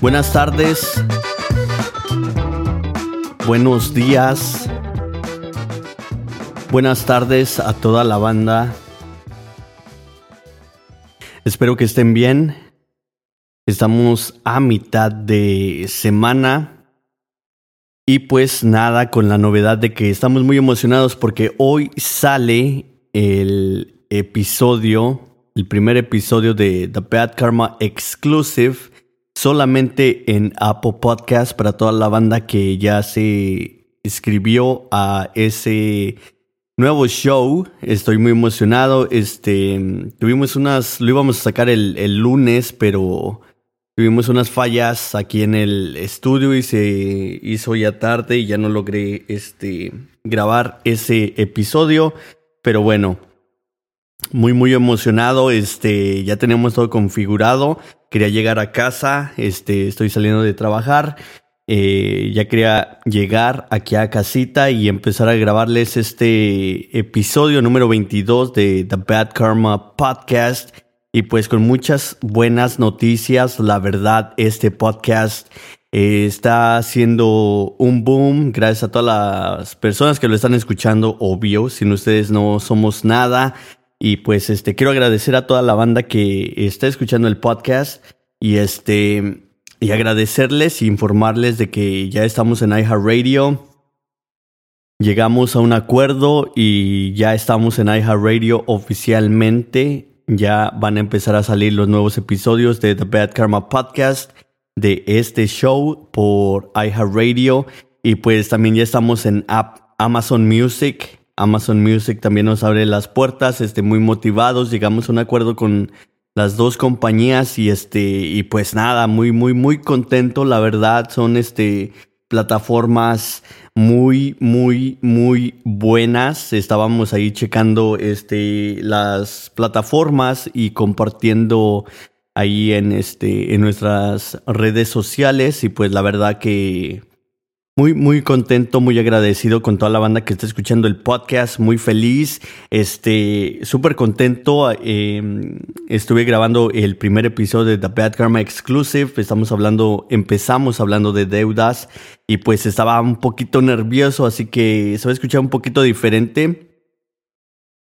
Buenas tardes, buenos días, buenas tardes a toda la banda. Espero que estén bien. Estamos a mitad de semana. Y pues nada, con la novedad de que estamos muy emocionados porque hoy sale el episodio, el primer episodio de The Bad Karma Exclusive, solamente en Apple Podcast para toda la banda que ya se escribió a ese nuevo show. Estoy muy emocionado. Este, tuvimos unas, lo íbamos a sacar el, el lunes, pero tuvimos unas fallas aquí en el estudio y se hizo ya tarde y ya no logré este, grabar ese episodio. Pero bueno, muy muy emocionado, este, ya tenemos todo configurado, quería llegar a casa, este, estoy saliendo de trabajar, eh, ya quería llegar aquí a casita y empezar a grabarles este episodio número 22 de The Bad Karma Podcast y pues con muchas buenas noticias, la verdad, este podcast eh, está haciendo un boom gracias a todas las personas que lo están escuchando, obvio, sin ustedes no somos nada. Y pues este quiero agradecer a toda la banda que está escuchando el podcast y este y agradecerles e informarles de que ya estamos en iHeartRadio. Llegamos a un acuerdo y ya estamos en iHeartRadio oficialmente. Ya van a empezar a salir los nuevos episodios de The Bad Karma Podcast de este show por iHeartRadio y pues también ya estamos en Amazon Music Amazon Music también nos abre las puertas, este, muy motivados, llegamos a un acuerdo con las dos compañías y este, y pues nada, muy, muy, muy contento, la verdad, son este, plataformas muy, muy, muy buenas. Estábamos ahí checando este, las plataformas y compartiendo ahí en, este, en nuestras redes sociales y pues la verdad que muy, muy contento, muy agradecido con toda la banda que está escuchando el podcast, muy feliz, este, súper contento. Em, estuve grabando el primer episodio de The Bad Karma Exclusive. Estamos hablando, empezamos hablando de deudas y pues estaba un poquito nervioso, así que se va a escuchar un poquito diferente.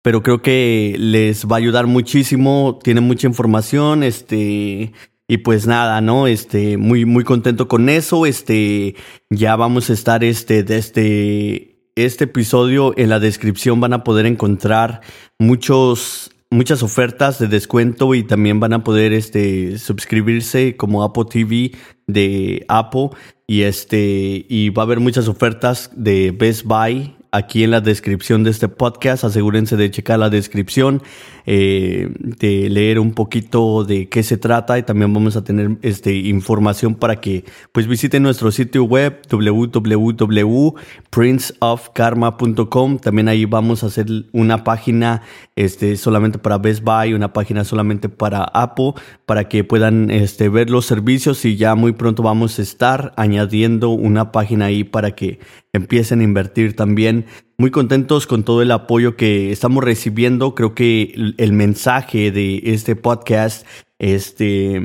Pero creo que les va a ayudar muchísimo. Tiene mucha información, este, y pues nada, ¿no? Este, muy, muy contento con eso. Este, ya vamos a estar este, desde este episodio en la descripción van a poder encontrar muchos, muchas ofertas de descuento y también van a poder este, suscribirse como Apple TV de Apple y este, y va a haber muchas ofertas de Best Buy aquí en la descripción de este podcast. Asegúrense de checar la descripción, eh, de leer un poquito de qué se trata y también vamos a tener este, información para que pues visiten nuestro sitio web www.princeofkarma.com. También ahí vamos a hacer una página este, solamente para Best Buy, una página solamente para Apple, para que puedan este, ver los servicios y ya muy pronto vamos a estar añadiendo una página ahí para que empiecen a invertir también. Muy contentos con todo el apoyo que estamos recibiendo. Creo que el, mensaje de este podcast este,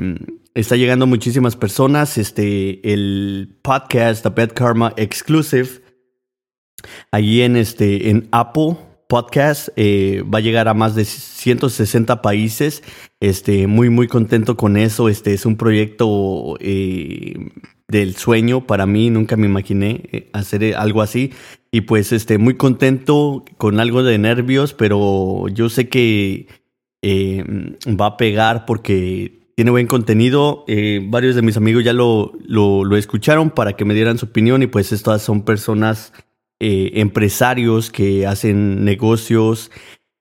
está llegando a muchísimas personas. Este, el podcast, The Bad Karma Exclusive, allí en, este, en Apple Podcast, eh, va a llegar a más de 160 países. Este, muy, muy contento con eso. Este es un proyecto eh, del sueño para mí, nunca me imaginé eh, hacer algo así y pues este muy contento con algo de nervios, pero yo sé que eh, va a pegar porque tiene buen contenido. varios de mis amigos ya lo, lo, escucharon para que me dieran su opinión y pues estas son personas empresarios que hacen negocios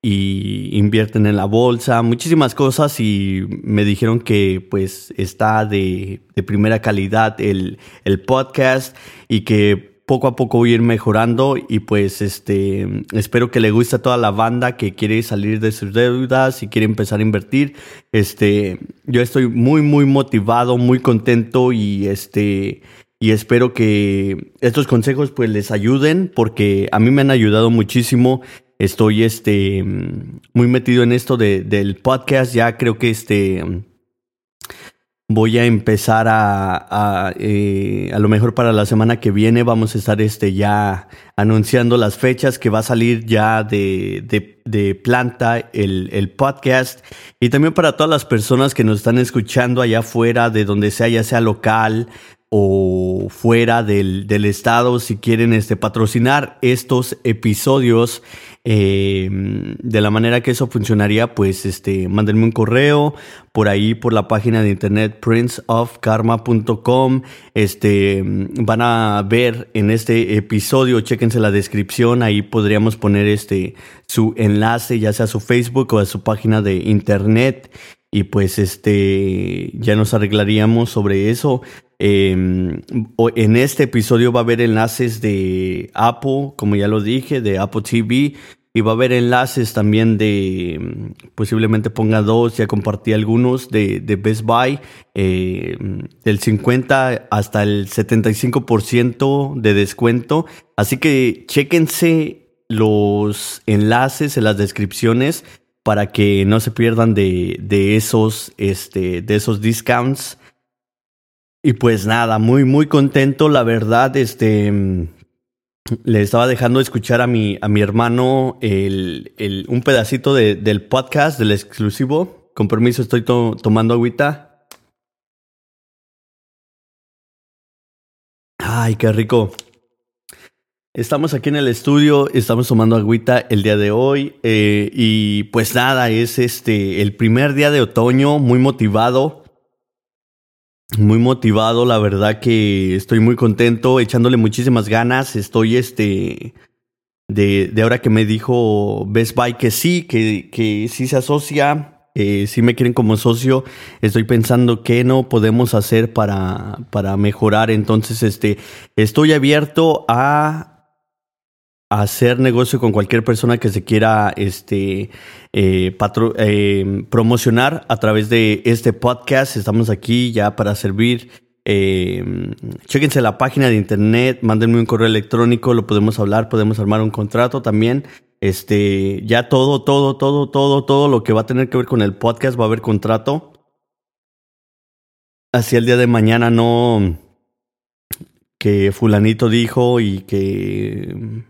y invierten en la bolsa, muchísimas cosas y me dijeron que pues está de, de primera calidad el, el, podcast y que poco a poco voy a ir mejorando y pues este espero que le guste a toda la banda que quiere salir de sus deudas y quiere empezar a invertir. Este, yo estoy muy muy motivado, muy contento y este y espero que estos consejos pues les ayuden porque a mí me han ayudado muchísimo estoy este, muy metido en esto de, del podcast. Ya creo que este voy a empezar a, a, eh, a, lo mejor para la semana que viene vamos a estar este ya anunciando las fechas que va a salir ya de, de, planta el, el, podcast. Y también para todas las personas que nos están escuchando allá afuera de donde sea, ya sea local o fuera del, del estado, si quieren este, patrocinar estos episodios eh, de la manera que eso funcionaría, pues este, mándenme un correo por ahí, por la página de internet princeofkarma.com. Este, van a ver en este episodio, chequense la descripción, ahí podríamos poner este, su enlace, ya sea a su Facebook o a su página de internet. Y pues este, ya nos arreglaríamos sobre eso. Em, en este episodio va a haber enlaces de Apple, como ya lo dije, de Apple TV. Y va a haber enlaces también de, posiblemente ponga dos, ya compartí algunos, de, de Best Buy, eh, del 50 hasta el 75% de descuento. Así que chéquense los enlaces en las descripciones para que no se pierdan de, de esos, este, de esos discounts. Y pues nada, muy, muy contento, la verdad, este, le estaba dejando escuchar a mi, a mi hermano el, el, un pedacito de, del podcast, del exclusivo. Con permiso, estoy tomando agüita. Ay, qué rico. Estamos aquí en el estudio, estamos tomando agüita el día de hoy eh, y pues nada, es este el primer día de otoño, muy motivado muy motivado, la verdad que estoy muy contento, echándole muchísimas ganas. Estoy este de, de ahora que me dijo Best Buy que sí, que, sí se asocia, que sí me quieren como socio. Estoy pensando qué no podemos hacer para, para mejorar. Entonces, este, estoy abierto a hacer negocio con cualquier persona que se quiera este, eh, eh, promocionar a través de este podcast. Estamos aquí ya para servir. Eh, chequense la página de internet, mándenme un correo electrónico, lo podemos hablar, podemos armar un contrato también. Este, ya todo, todo, todo, todo, todo lo que va a tener que ver con el podcast va a haber contrato. Así el día de mañana no que fulanito dijo y que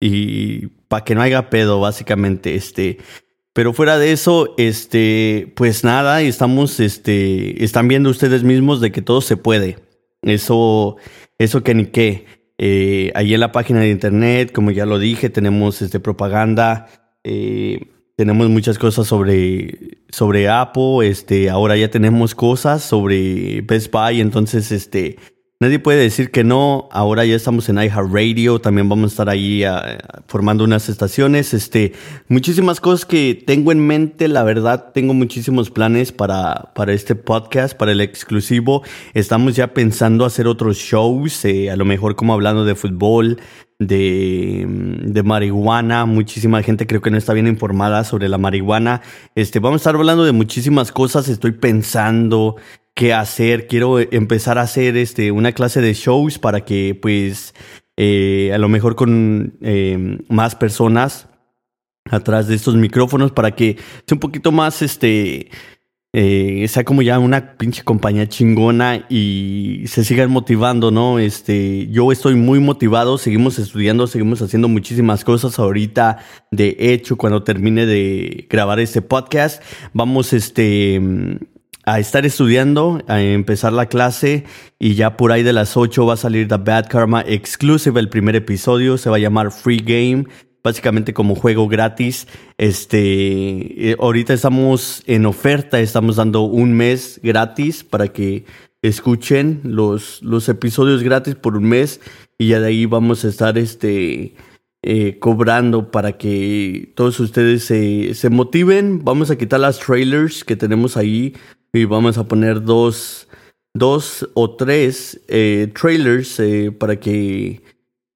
y para que no haya pedo, básicamente, este. Pero fuera de eso, este, pues nada, estamos, este, están viendo ustedes mismos de que todo se puede. Eso, eso que ni qué. Eh, ahí en la página de internet, como ya lo dije, tenemos este propaganda, eh, tenemos muchas cosas sobre, sobre Apple, este, ahora ya tenemos cosas sobre Best Buy, entonces, este, Nadie puede decir que no. Ahora ya estamos en iHeartRadio. También vamos a estar ahí ah, formando unas estaciones. Este, muchísimas cosas que tengo en mente. La verdad, tengo muchísimos planes para, para este podcast, para el exclusivo. Estamos ya pensando hacer otros shows, eh, a lo mejor como hablando de fútbol, de, de, marihuana. Muchísima gente creo que no está bien informada sobre la marihuana. Este, vamos a estar hablando de muchísimas cosas. Estoy pensando qué hacer. Quiero empezar a hacer este, una clase de shows para que, pues, eh, a lo mejor con eh, más personas atrás de estos micrófonos para que sea un poquito más, este, eh, sea como ya una pinche compañía chingona y se sigan motivando, ¿no? Este, yo estoy muy motivado, seguimos estudiando, seguimos haciendo muchísimas cosas ahorita. De hecho, cuando termine de grabar este podcast, vamos, este, a estar estudiando, a empezar la clase y ya por ahí de las 8 va a salir The Bad Karma Exclusive, el primer episodio, se va a llamar Free Game, básicamente como juego gratis. Este, eh, ahorita estamos en oferta, estamos dando un mes gratis para que escuchen los, los episodios gratis por un mes y ya de ahí vamos a estar este, eh, cobrando para que todos ustedes se, se motiven. Vamos a quitar las trailers que tenemos ahí y vamos a poner dos, dos o tres eh, trailers eh, para que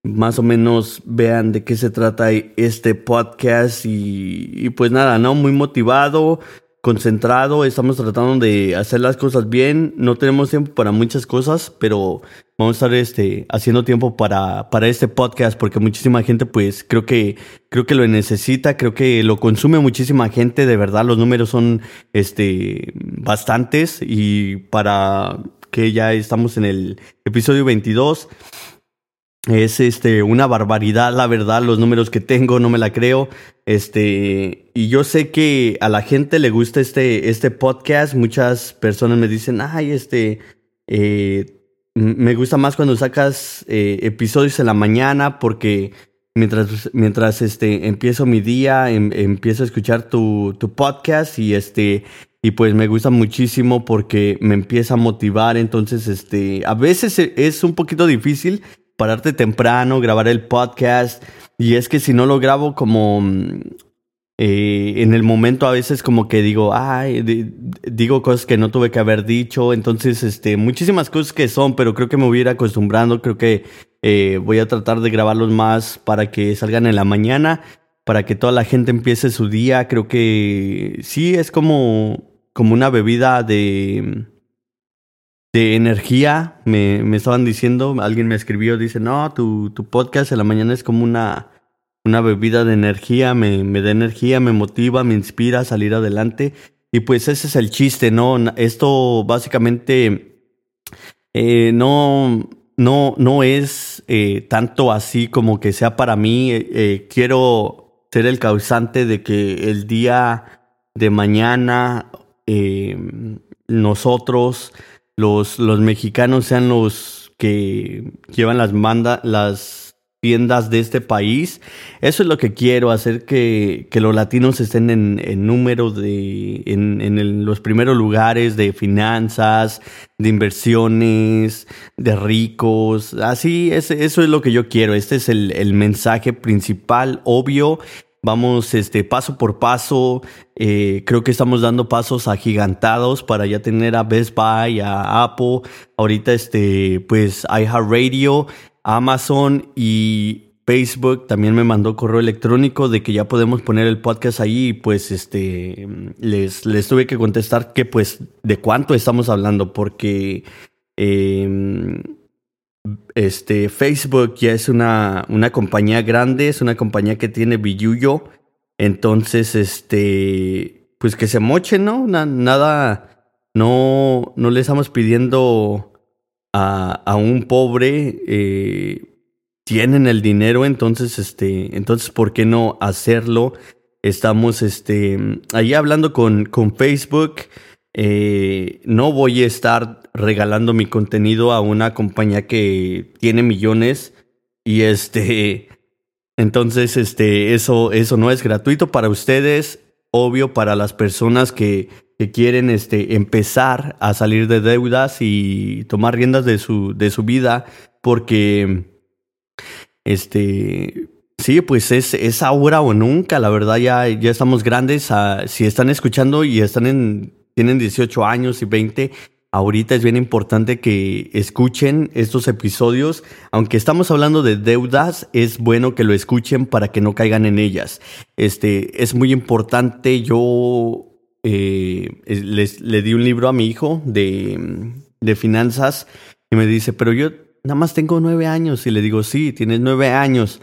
más o menos vean de qué se trata este podcast y, y, pues nada, ¿no? Muy motivado. Concentrado, estamos tratando de hacer las cosas bien, no tenemos tiempo para muchas cosas, pero vamos a estar este, haciendo tiempo para, para este podcast porque muchísima gente pues creo que, creo que lo necesita, creo que lo consume muchísima gente, de verdad los números son este, bastantes. Y para que ya estamos en el episodio 22 es este una barbaridad, la verdad, los números que tengo, no me la creo. Este, y yo sé que a la gente le gusta este, este podcast. Muchas personas me dicen, ay, este, eh, me gusta más cuando sacas eh, episodios en la mañana porque mientras, mientras este, empiezo mi día, em, empiezo a escuchar tu, tu podcast y este, y pues me gusta muchísimo porque me empieza a motivar. Entonces, este, a veces es un poquito difícil pararte temprano, grabar el podcast. Y es que si no lo grabo como mm, eh, en el momento a veces como que digo, ay, digo cosas que no tuve que haber dicho. Entonces, este, muchísimas cosas que son, pero creo que me voy a ir acostumbrando. Creo que eh, voy a tratar de grabarlos más para que salgan en la mañana, para que toda la gente empiece su día. Creo que sí, es como, como una bebida de de energía, me, me, estaban diciendo, alguien me escribió, dice, no, tu, tu podcast en la mañana es como una, una bebida de energía, me, me da energía, me motiva, me inspira a salir adelante. Y pues ese es el chiste, ¿no? Esto básicamente eh, no, no, no es eh, tanto así como que sea para mí. Eh, quiero ser el causante de que el día de mañana nosotros los, los mexicanos sean los que llevan las, manda, las tiendas de este país. Eso es lo que quiero, hacer que, que los latinos estén en, en número de, en, en los primeros lugares de finanzas, de inversiones, de ricos. Así, es, eso es lo que yo quiero. Este es el, el mensaje principal, obvio. Vamos este, paso por paso. Eh, creo que estamos dando pasos agigantados para ya tener a Best Buy, a Apple, ahorita este, pues iHeartRadio, Amazon y Facebook también me mandó correo electrónico de que ya podemos poner el podcast ahí y pues este les, les tuve que contestar que pues de cuánto estamos hablando porque eh, este, Facebook ya es una, una compañía grande, es una compañía que tiene billuyo. Entonces, este, pues que se moche, ¿no? nada, no, no le estamos pidiendo a, a un pobre, eh, tienen el dinero, entonces, este, entonces, ¿por qué no hacerlo? Estamos, este, ahí hablando con, con Facebook. Eh, no voy a estar regalando mi contenido a una compañía que tiene millones y este entonces este eso eso no es gratuito para ustedes obvio para las personas que, que quieren este empezar a salir de deudas y tomar riendas de su de su vida porque este Sí, pues es, es ahora o nunca, la verdad ya, ya estamos grandes. Ah, si están escuchando y están en tienen 18 años y 20, ahorita es bien importante que escuchen estos episodios. Aunque estamos hablando de deudas, es bueno que lo escuchen para que no caigan en ellas. Este, es muy importante. Yo eh, les, le di un libro a mi hijo de, de finanzas y me dice, pero yo nada más tengo nueve años. Y le digo, sí, tienes nueve años.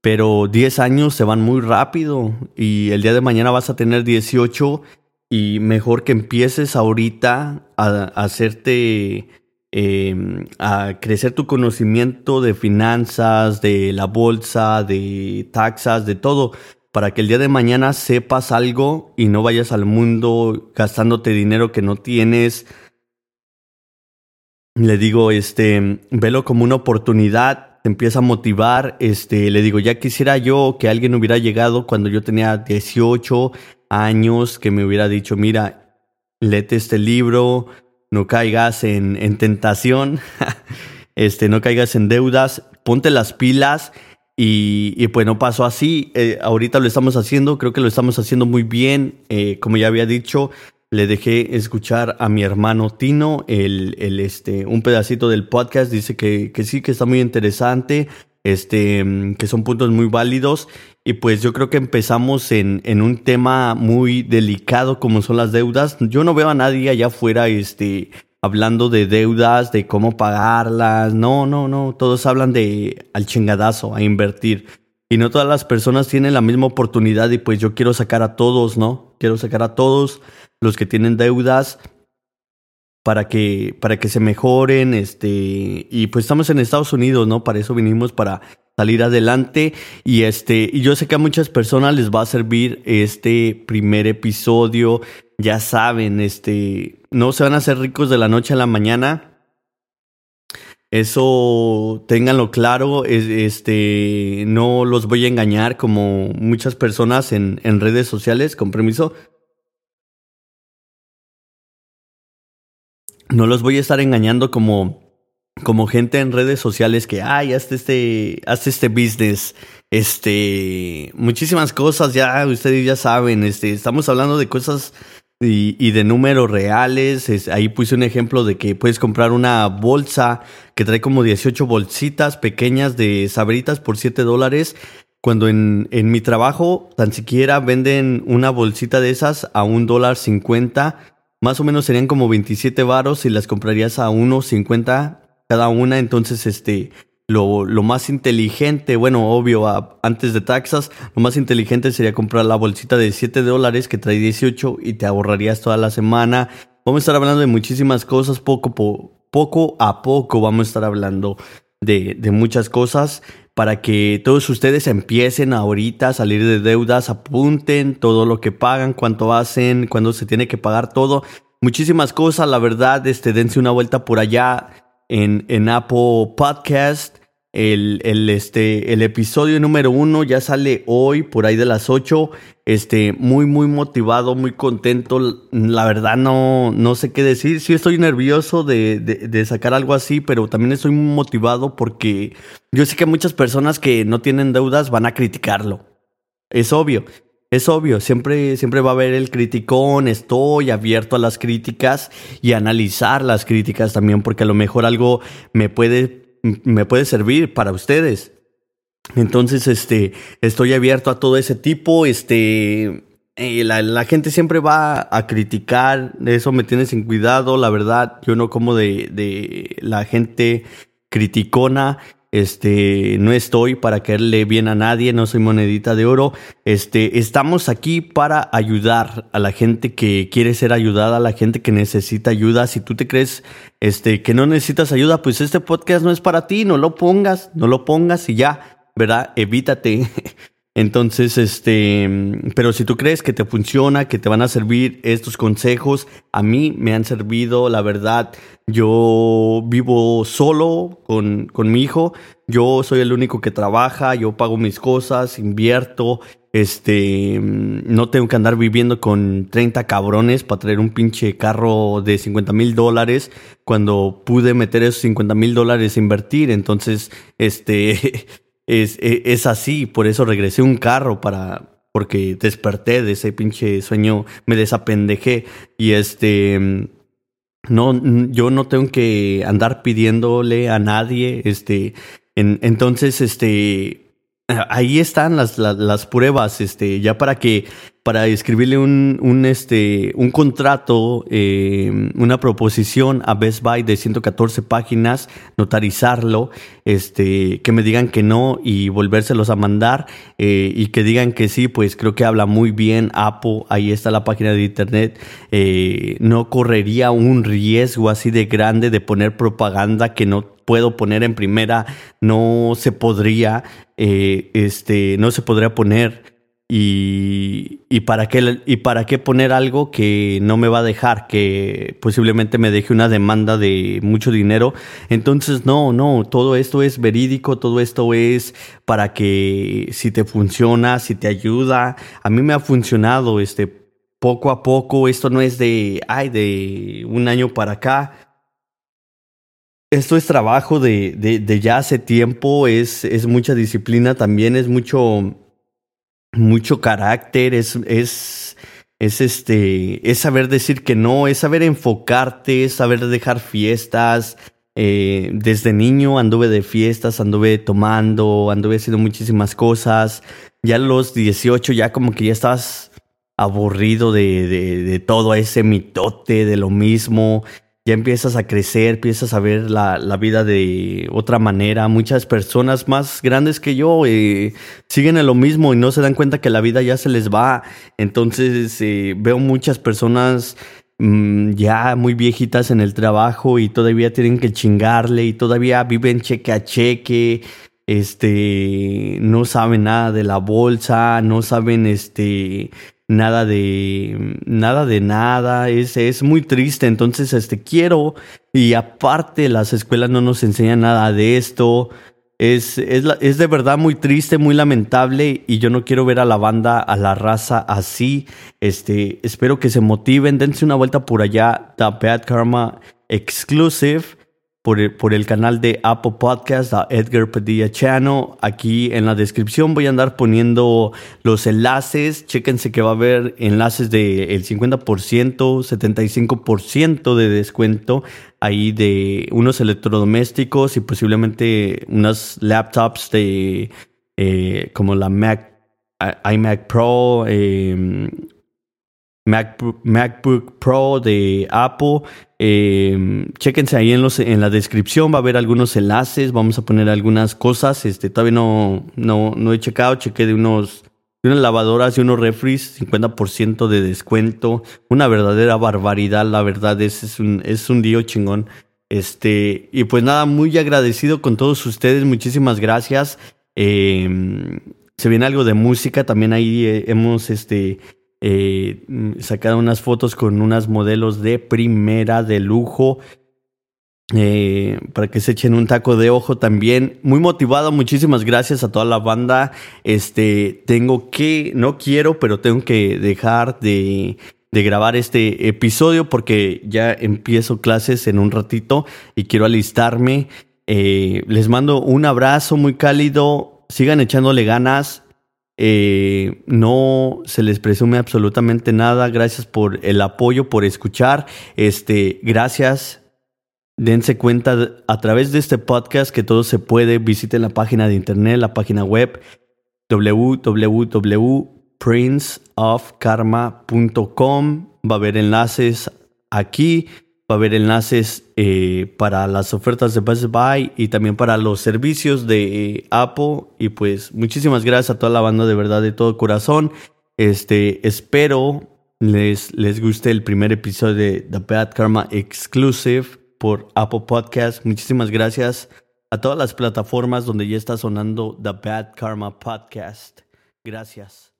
Pero 10 años se van muy rápido y el día de mañana vas a tener 18 y mejor que empieces ahorita a, hacerte, em, a crecer tu conocimiento de finanzas, de la bolsa, de taxas, de todo, para que el día de mañana sepas algo y no vayas al mundo gastándote dinero que no tienes. Le digo, este, velo como una oportunidad, te empieza a motivar, este, le digo, ya quisiera yo que alguien hubiera llegado cuando yo tenía 18, años que me hubiera dicho, mira, lete este libro, no caigas en, en tentación, este, no caigas en deudas, ponte las pilas y, y pues no pasó así. Eh, ahorita lo estamos haciendo, creo que lo estamos haciendo muy bien. Eh, como ya había dicho, le dejé escuchar a mi hermano Tino el, el, este, un pedacito del podcast. Dice que, que sí, que está muy interesante. Este, que son puntos muy válidos. Y pues yo creo que empezamos en, en, un tema muy delicado como son las deudas. Yo no veo a nadie allá afuera este, hablando de deudas, de cómo pagarlas. No, no, no. Todos hablan de al chingadazo, a invertir. Y no todas las personas tienen la misma oportunidad y pues yo quiero sacar a todos, ¿no? Quiero sacar a todos los que tienen deudas para que, para que se mejoren, este, y pues estamos en Estados Unidos, ¿no? Para eso vinimos, para salir adelante, y este, y yo sé que a muchas personas les va a servir este primer episodio, ya saben, este, no se van a hacer ricos de la noche a la mañana, eso ténganlo claro, este, no los voy a engañar como muchas personas en, en redes sociales, con permiso, no los voy a estar engañando como, como gente en redes sociales que, ay, hazte este, hazte este business. Este, muchísimas cosas ya, ustedes ya saben, este, estamos hablando de cosas y, de números reales. ahí puse un ejemplo de que puedes comprar una bolsa que trae como 18 bolsitas pequeñas de sabritas por 7 dólares. Cuando en, en mi trabajo tan siquiera venden una bolsita de esas a un dólar cincuenta más o menos serían como 27 varos y las comprarías a 1.50 cada una. Entonces, este, lo, lo, más inteligente, bueno, obvio, antes de taxas, lo más inteligente sería comprar la bolsita de 7 dólares que trae 18 y te ahorrarías toda la semana. Vamos a estar hablando de muchísimas cosas, poco, poco a poco vamos a estar hablando de, de muchas cosas para que todos ustedes empiecen ahorita a salir de deudas, apunten todo lo que pagan, cuánto hacen, cuándo se tiene que pagar todo. Muchísimas cosas, la verdad, este, dense una vuelta por allá en, en Apple Podcast. El, el, este, el episodio número uno ya sale hoy, por ahí de las 8. Este, muy, muy motivado, muy contento. La verdad, no, no sé qué decir. Sí, estoy nervioso de, de, sacar algo así, pero también estoy muy motivado porque yo sé que muchas personas que no tienen deudas van a criticarlo. Es obvio. Es obvio, siempre, siempre va a haber el criticón, estoy abierto a las críticas y a analizar las críticas también, porque a lo mejor algo me puede me puede servir para ustedes. Entonces, este, estoy abierto a todo ese tipo, este, eh, la, gente siempre va a criticar, eso me tiene sin cuidado, la verdad, yo no como de, de la gente criticona, este, no estoy para caerle bien a nadie, no soy monedita de oro. Este, estamos aquí para ayudar a la gente que quiere ser ayudada, a la gente que necesita ayuda. Si tú te crees este, que no necesitas ayuda, pues este podcast no es para ti, no lo pongas, no lo pongas y ya, ¿verdad? Evítate. Entonces, este, pero si tú crees que te funciona, que te van a servir estos consejos, a mí me han servido, la verdad. Yo vivo solo con, con mi hijo, yo soy el único que trabaja, yo pago mis cosas, invierto, este, no tengo que andar viviendo con 30 cabrones para traer un pinche carro de 50 mil dólares cuando pude meter esos 50 mil dólares a invertir. Entonces, este, es, e, es, así, por eso regresé un carro para, porque desperté de ese pinche sueño, me desapendejé y este, no, yo no tengo que andar pidiéndole a nadie, este, en, entonces, este, ahí están las, las, las, pruebas, este, ya para que para escribirle un, un, este, un contrato, eh, una proposición a Best Buy de 114 páginas, notarizarlo, este, que me digan que no y volvérselos a mandar eh, y que digan que sí, pues creo que habla muy bien Apple, ahí está la página de internet, eh, no correría un riesgo así de grande de poner propaganda que no puedo poner en primera, no se podría, este, no se podría poner y, y, para qué, y para qué poner algo que no me va a dejar, que posiblemente me deje una demanda de mucho dinero. Entonces, no, no, todo esto es verídico, todo esto es para que si te funciona, si te ayuda. A mí me ha funcionado este poco a poco, esto no es de, ay, de un año para acá. Esto es trabajo de, de, de ya hace tiempo, es, es mucha disciplina también, es mucho mucho carácter, es, es, es, este, es saber decir que no, es saber enfocarte, es saber dejar fiestas, Eh, desde niño anduve de fiestas, anduve tomando, anduve haciendo muchísimas cosas. Ya a los 18 ya como que ya estás aburrido de, de, de todo ese mitote, de lo mismo ya empiezas a crecer, empiezas a ver la, la, vida de otra manera. Muchas personas más grandes que yo eh, siguen en lo mismo y no se dan cuenta que la vida ya se les va. Entonces eh, veo muchas personas mmm, ya muy viejitas en el trabajo y todavía tienen que chingarle y todavía viven cheque a cheque. Este, no saben nada de la bolsa, no saben este nada de nada de nada, es, es muy triste, entonces este quiero y aparte las escuelas no nos enseñan nada de esto. Es, es, es, de verdad muy triste, muy lamentable y yo no quiero ver a la banda, a la raza así. Este, espero que se motiven, dense una vuelta por allá, The Bad Karma Exclusive por el, canal de Apple Podcast, a Edgar Padilla Channel. Aquí en la descripción voy a andar poniendo los enlaces. Chéquense que va a haber enlaces del de 50%, 75% de descuento ahí de unos electrodomésticos y posiblemente unas laptops de eh, como la Mac, iMac Pro, eh, MacBook, Pro de Apple. Eh, chéquense ahí en, los, en la descripción, va a haber algunos enlaces, vamos a poner algunas cosas. Este, todavía no, no, no he checado, chequé de unos de unas lavadoras y unos refries, 50% de descuento. Una verdadera barbaridad, la verdad, es, es un, es un día chingón. Este, y pues nada, muy agradecido con todos ustedes, muchísimas gracias. Eh, se viene algo de música, también ahí eh, hemos este, eh, sacado unas fotos con unas modelos de primera, de lujo. Eh, para que se echen un taco de ojo también. Muy motivado, muchísimas gracias a toda la banda. Este, tengo que, no quiero, pero tengo que dejar de, de grabar este episodio porque ya empiezo clases en un ratito y quiero alistarme. Eh, les mando un abrazo muy cálido. Sigan echándole ganas. Eh, no se les presume absolutamente nada. Gracias por el apoyo, por escuchar. Este, gracias. Dense cuenta a través de este podcast que todo se puede. Visiten la página de internet, la página web www.princeofkarma.com. Va a haber enlaces aquí Va a haber enlaces eh, para las ofertas de Best Buy y también para los servicios de Apple. Y pues muchísimas gracias a toda la banda de verdad de todo corazón. Este, espero les, les guste el primer episodio de The Bad Karma Exclusive por Apple Podcast. Muchísimas gracias a todas las plataformas donde ya está sonando The Bad Karma Podcast. Gracias.